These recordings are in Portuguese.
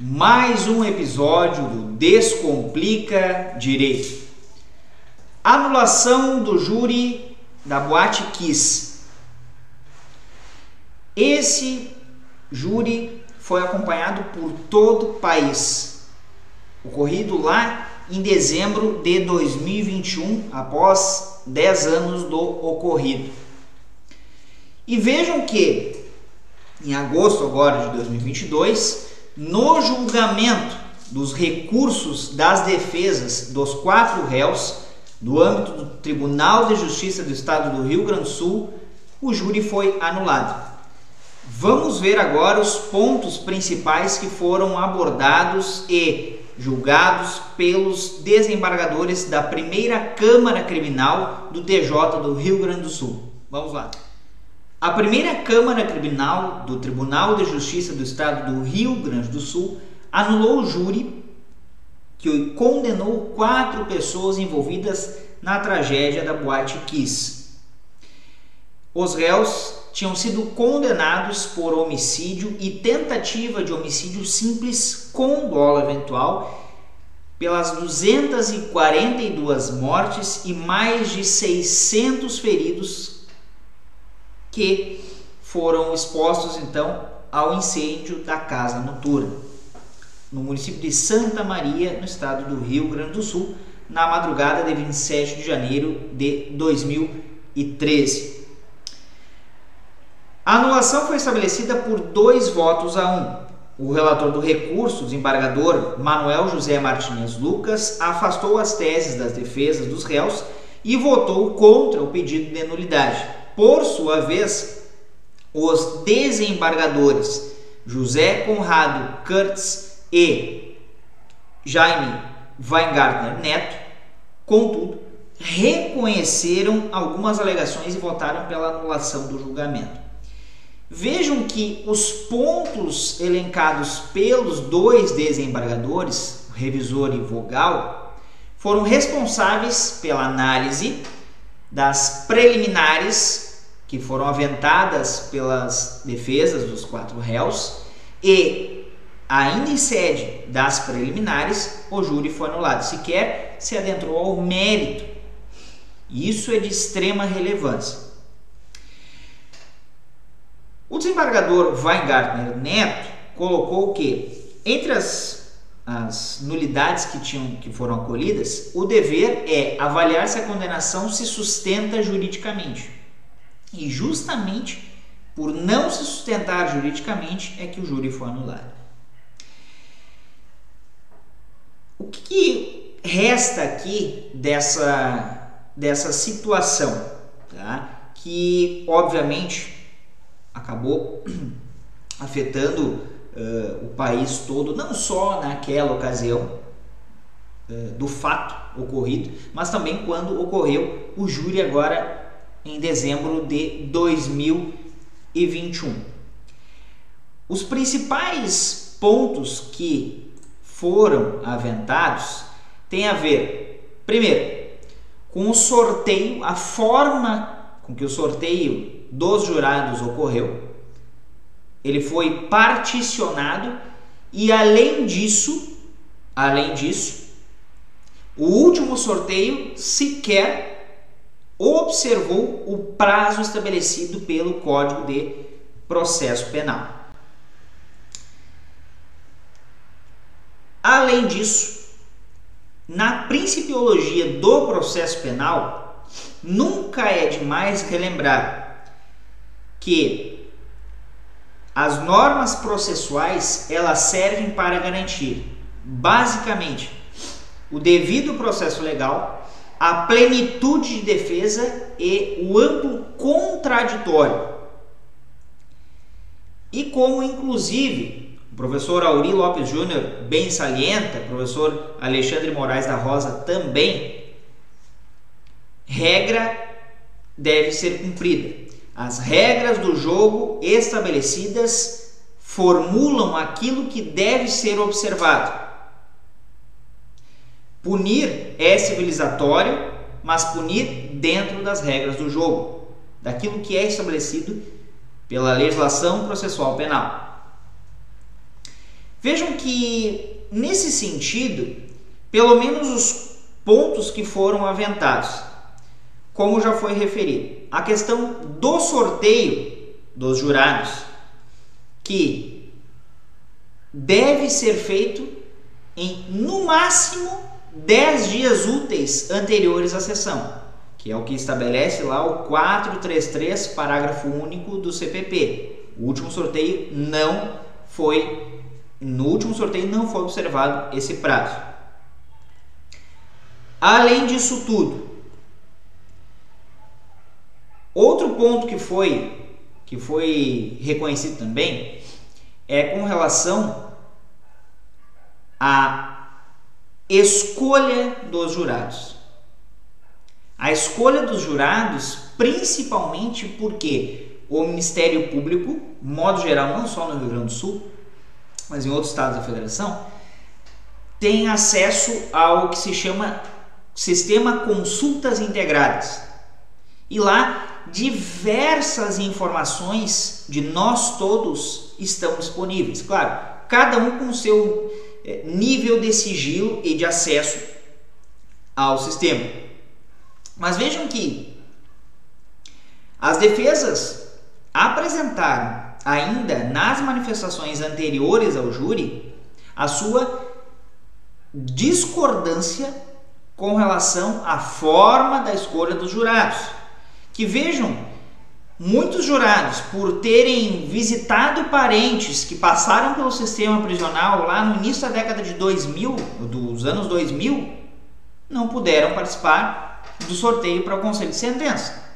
Mais um episódio do Descomplica Direito. Anulação do júri da Boate Kiss. Esse júri foi acompanhado por todo o país, ocorrido lá em dezembro de 2021, após 10 anos do ocorrido. E vejam que em agosto agora de 2022, no julgamento dos recursos das defesas dos quatro réus, do âmbito do Tribunal de Justiça do Estado do Rio Grande do Sul, o júri foi anulado. Vamos ver agora os pontos principais que foram abordados e julgados pelos desembargadores da primeira Câmara Criminal do TJ do Rio Grande do Sul. Vamos lá. A primeira Câmara Criminal do Tribunal de Justiça do Estado do Rio Grande do Sul anulou o júri que condenou quatro pessoas envolvidas na tragédia da Boate Kiss. Os réus tinham sido condenados por homicídio e tentativa de homicídio simples com dolo eventual pelas 242 mortes e mais de 600 feridos que foram expostos então ao incêndio da casa noturna no município de Santa Maria, no estado do Rio Grande do Sul, na madrugada de 27 de janeiro de 2013. A anulação foi estabelecida por dois votos a um. O relator do recurso, desembargador Manuel José Martinez Lucas, afastou as teses das defesas dos réus e votou contra o pedido de nulidade. Por sua vez, os desembargadores José Conrado Kurtz e Jaime Weingartner Neto, contudo, reconheceram algumas alegações e votaram pela anulação do julgamento. Vejam que os pontos elencados pelos dois desembargadores, revisor e vogal, foram responsáveis pela análise das preliminares que foram aventadas pelas defesas dos quatro réus e ainda em sede das preliminares, o júri foi anulado. Sequer se adentrou ao mérito. Isso é de extrema relevância. O desembargador Weingartner Neto colocou que entre as, as nulidades que, tinham, que foram acolhidas, o dever é avaliar se a condenação se sustenta juridicamente. E justamente por não se sustentar juridicamente é que o júri foi anulado. O que resta aqui dessa, dessa situação? Tá? Que obviamente acabou afetando uh, o país todo, não só naquela ocasião uh, do fato ocorrido, mas também quando ocorreu o júri agora em dezembro de 2021. Os principais pontos que foram aventados têm a ver, primeiro, com o sorteio, a forma com que o sorteio dos jurados ocorreu. Ele foi particionado e além disso, além disso, o último sorteio sequer observou o prazo estabelecido pelo Código de Processo Penal. Além disso, na principiologia do processo penal, nunca é demais relembrar que as normas processuais elas servem para garantir, basicamente, o devido processo legal a plenitude de defesa e o amplo contraditório. E como, inclusive, o professor Auri Lopes Júnior bem salienta, o professor Alexandre Moraes da Rosa também, regra deve ser cumprida. As regras do jogo estabelecidas formulam aquilo que deve ser observado. Punir é civilizatório, mas punir dentro das regras do jogo, daquilo que é estabelecido pela legislação processual penal. Vejam que, nesse sentido, pelo menos os pontos que foram aventados, como já foi referido, a questão do sorteio dos jurados, que deve ser feito em no máximo 10 dias úteis anteriores à sessão, que é o que estabelece lá o 433, parágrafo único do CPP. O último sorteio não foi no último sorteio não foi observado esse prazo. Além disso tudo, outro ponto que foi que foi reconhecido também é com relação à escolha dos jurados. A escolha dos jurados, principalmente porque o Ministério Público, modo geral, não só no Rio Grande do Sul, mas em outros estados da federação, tem acesso ao que se chama Sistema Consultas Integradas. E lá diversas informações de nós todos estão disponíveis. Claro, cada um com seu nível de sigilo e de acesso ao sistema. Mas vejam que as defesas apresentaram ainda nas manifestações anteriores ao júri a sua discordância com relação à forma da escolha dos jurados. Que vejam, muitos jurados, por terem visitado parentes que passaram pelo sistema prisional lá no início da década de 2000, dos anos 2000, não puderam participar do sorteio para o conselho de sentença.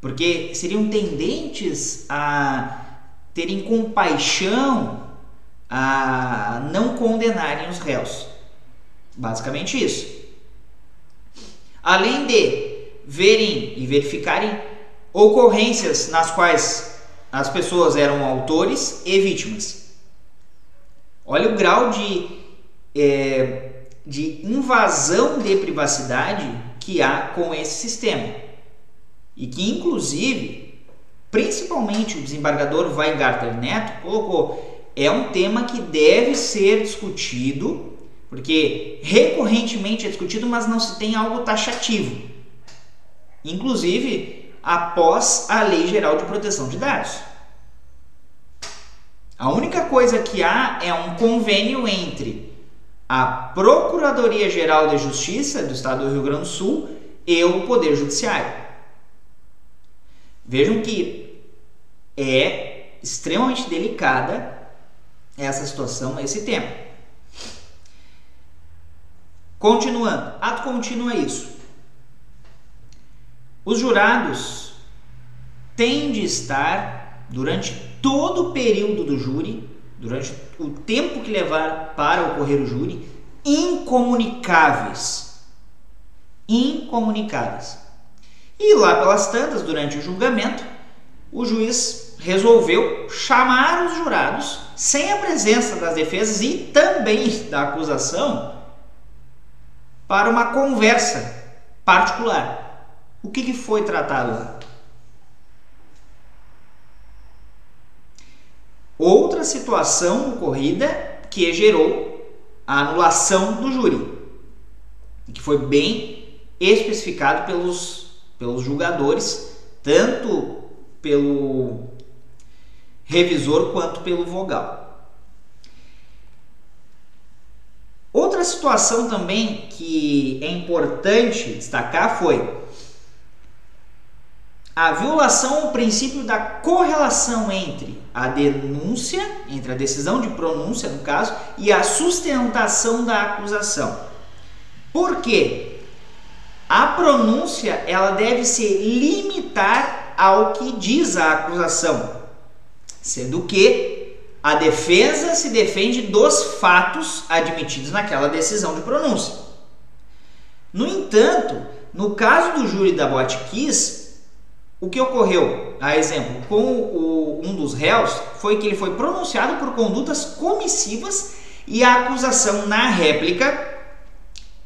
Porque seriam tendentes a terem compaixão a não condenarem os réus. Basicamente isso. Além de verem e verificarem ocorrências nas quais as pessoas eram autores e vítimas. Olha o grau de, é, de invasão de privacidade que há com esse sistema. E que, inclusive, principalmente o desembargador Weingarten Neto colocou, é um tema que deve ser discutido, porque recorrentemente é discutido, mas não se tem algo taxativo. Inclusive, após a Lei Geral de Proteção de Dados. A única coisa que há é um convênio entre a Procuradoria Geral de Justiça do Estado do Rio Grande do Sul e o Poder Judiciário. Vejam que é extremamente delicada essa situação, esse tema. Continuando, ato contínuo é isso. Os jurados têm de estar durante todo o período do júri, durante o tempo que levar para ocorrer o júri, incomunicáveis. Incomunicáveis. E lá pelas tantas, durante o julgamento, o juiz resolveu chamar os jurados sem a presença das defesas e também da acusação para uma conversa particular. O que, que foi tratado lá? Outra situação ocorrida que gerou a anulação do júri, que foi bem especificado pelos pelos julgadores, tanto pelo revisor quanto pelo vogal. Outra situação também que é importante destacar foi a violação ao princípio da correlação entre a denúncia, entre a decisão de pronúncia, no caso, e a sustentação da acusação. Por quê? A pronúncia ela deve se limitar ao que diz a acusação, sendo que A defesa se defende dos fatos admitidos naquela decisão de pronúncia. No entanto, no caso do júri da Botkiss, o que ocorreu, a exemplo, com o, um dos réus, foi que ele foi pronunciado por condutas comissivas e a acusação na réplica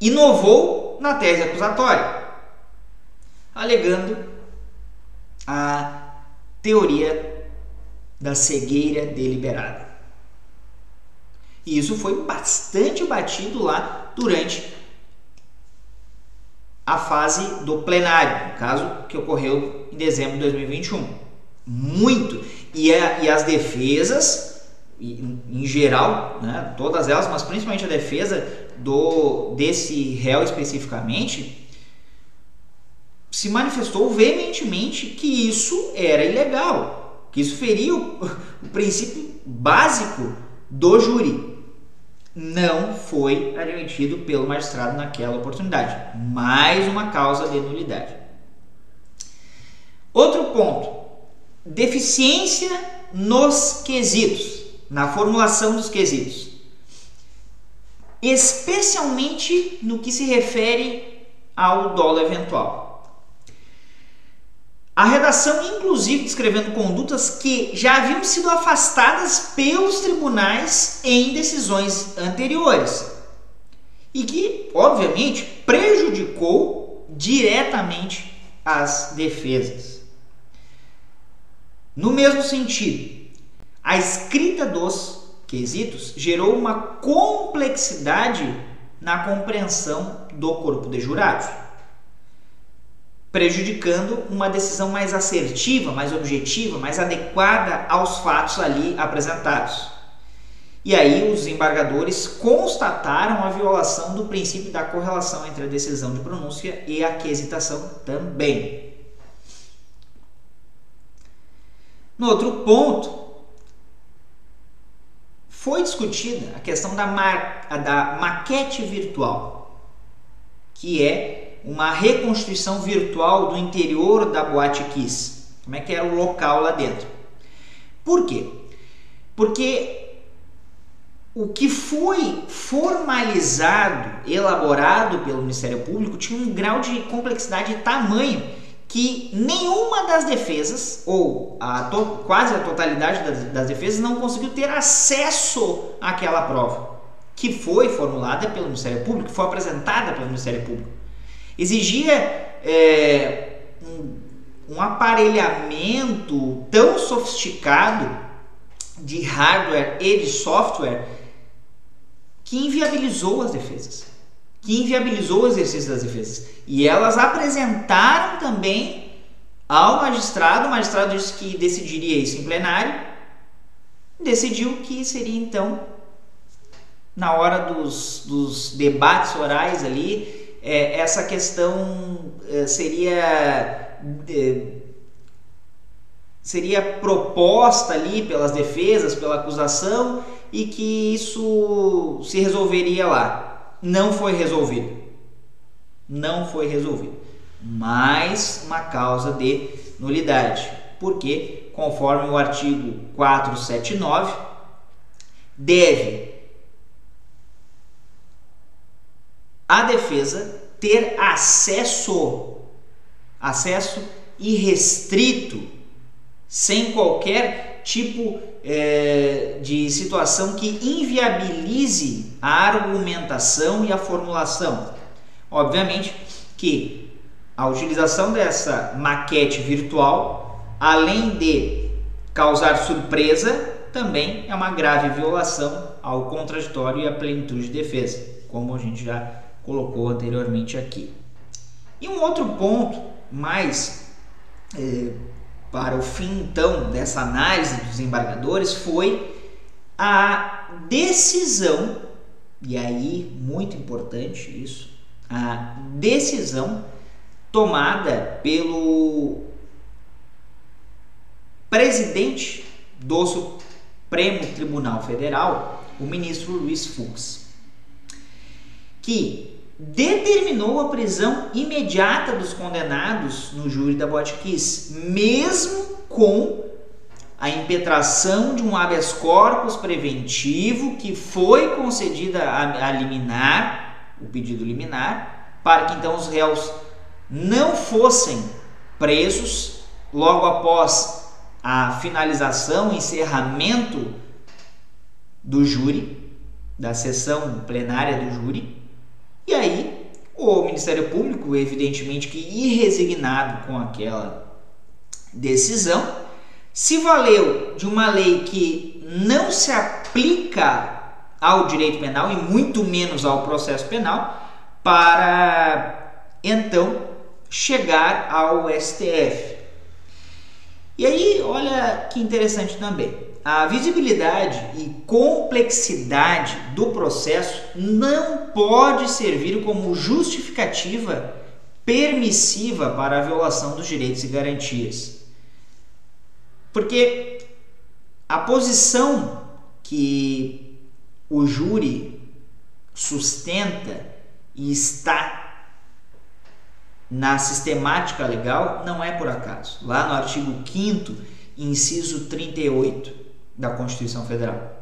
inovou na tese acusatória, alegando a teoria da cegueira deliberada. E isso foi bastante batido lá durante a fase do plenário, caso que ocorreu em dezembro de 2021. Muito. E, a, e as defesas, em, em geral, né, todas elas, mas principalmente a defesa do desse réu especificamente, se manifestou veementemente que isso era ilegal, que isso feria o, o princípio básico do júri. Não foi admitido pelo magistrado naquela oportunidade. Mais uma causa de nulidade. Outro ponto: deficiência nos quesitos, na formulação dos quesitos, especialmente no que se refere ao dolo eventual. A redação, inclusive, descrevendo condutas que já haviam sido afastadas pelos tribunais em decisões anteriores e que, obviamente, prejudicou diretamente as defesas. No mesmo sentido, a escrita dos quesitos gerou uma complexidade na compreensão do corpo de jurados prejudicando uma decisão mais assertiva, mais objetiva, mais adequada aos fatos ali apresentados. E aí os embargadores constataram a violação do princípio da correlação entre a decisão de pronúncia e a quesitação também. No outro ponto, foi discutida a questão da, da maquete virtual, que é uma reconstrução virtual do interior da Boate Kiss. Como é que era o local lá dentro? Por quê? Porque o que foi formalizado, elaborado pelo Ministério Público tinha um grau de complexidade e tamanho que nenhuma das defesas, ou a quase a totalidade das, das defesas, não conseguiu ter acesso àquela prova, que foi formulada pelo Ministério Público, foi apresentada pelo Ministério Público exigia é, um, um aparelhamento tão sofisticado de hardware e de software que inviabilizou as defesas, que inviabilizou o exercício das defesas. E elas apresentaram também ao magistrado, o magistrado disse que decidiria isso em plenário, decidiu que seria então, na hora dos, dos debates orais ali, é, essa questão é, seria é, seria proposta ali pelas defesas, pela acusação e que isso se resolveria lá. Não foi resolvido. Não foi resolvido. Mais uma causa de nulidade. Porque, conforme o artigo 479, deve a defesa ter acesso, acesso irrestrito, sem qualquer tipo é, de situação que inviabilize a argumentação e a formulação. Obviamente que a utilização dessa maquete virtual, além de causar surpresa, também é uma grave violação ao contraditório e à plenitude de defesa, como a gente já colocou anteriormente aqui. E um outro ponto mais é, para o fim então dessa análise dos embargadores foi a decisão, e aí muito importante isso, a decisão tomada pelo presidente do Supremo Tribunal Federal, o ministro Luiz Fux, que determinou a prisão imediata dos condenados no júri da Botkiss, mesmo com a impetração de um habeas corpus preventivo que foi concedida a, a liminar, o pedido liminar, para que então os réus não fossem presos logo após a finalização, encerramento do júri, da sessão plenária do júri. E aí, o Ministério Público, evidentemente que irresignado com aquela decisão, se valeu de uma lei que não se aplica ao direito penal e muito menos ao processo penal para então chegar ao STF. E aí, olha que interessante também. A visibilidade e complexidade do processo não pode servir como justificativa permissiva para a violação dos direitos e garantias. Porque a posição que o júri sustenta e está na sistemática legal não é por acaso. Lá no artigo 5 inciso 38 da Constituição Federal.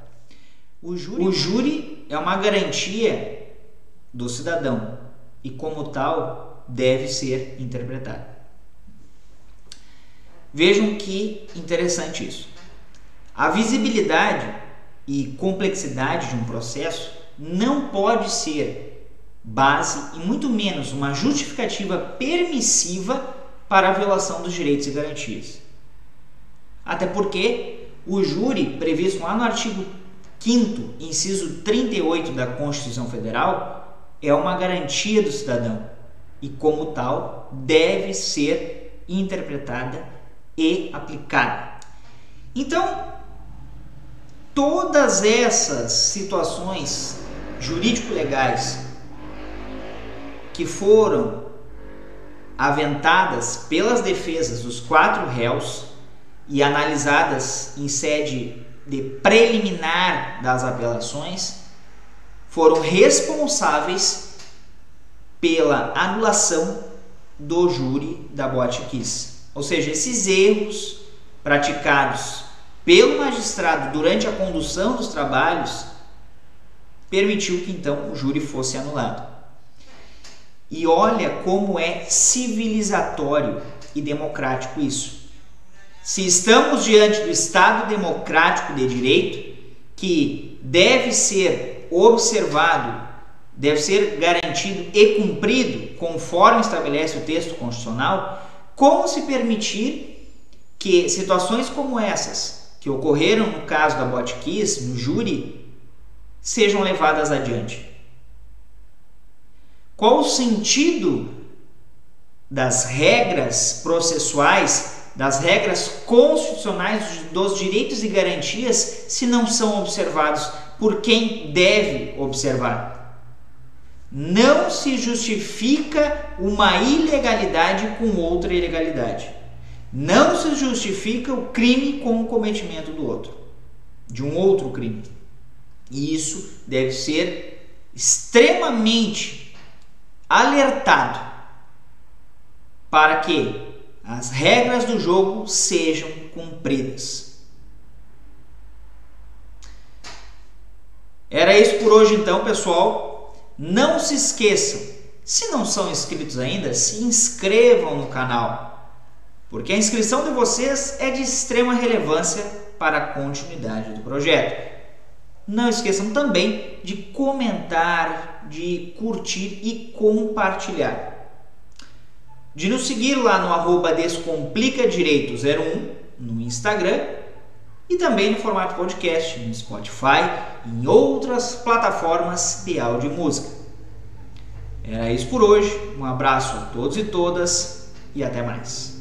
O júri, o júri é uma garantia do cidadão e, como tal, deve ser interpretado. Vejam que interessante isso. A visibilidade e complexidade de um processo não pode ser base e muito menos uma justificativa permissiva para a violação dos direitos e garantias. Até porque o júri, previsto lá no artigo 5, inciso 38 da Constituição Federal, é uma garantia do cidadão e, como tal, deve ser interpretada e aplicada. Então, todas essas situações jurídico-legais que foram aventadas pelas defesas dos quatro réus e analisadas em sede de preliminar das apelações foram responsáveis pela anulação do júri da Boate Kiss. Ou seja, esses erros praticados pelo magistrado durante a condução dos trabalhos permitiu que então o júri fosse anulado. E olha como é civilizatório e democrático isso. Se estamos diante do Estado democrático de direito, que deve ser observado, deve ser garantido e cumprido conforme estabelece o texto constitucional, como se permitir que situações como essas, que ocorreram no caso da Botkiss, no júri, sejam levadas adiante? Qual o sentido das regras processuais, das regras constitucionais dos direitos e garantias se não são observados por quem deve observar? Não se justifica uma ilegalidade com outra ilegalidade. Não se justifica o crime com o cometimento do outro, de um outro crime. E isso deve ser extremamente alertado para que as regras do jogo sejam cumpridas. Era isso por hoje então, pessoal. Não se esqueçam, se não são inscritos ainda, se inscrevam no canal, porque a inscrição de vocês é de extrema relevância para a continuidade do projeto. Não esqueçam também de comentar, de curtir e compartilhar de nos seguir lá no arroba Descomplica Direito 01 no Instagram e também no formato podcast no Spotify e em outras plataformas de áudio e música. Era isso por hoje. Um abraço a todos e todas e até mais.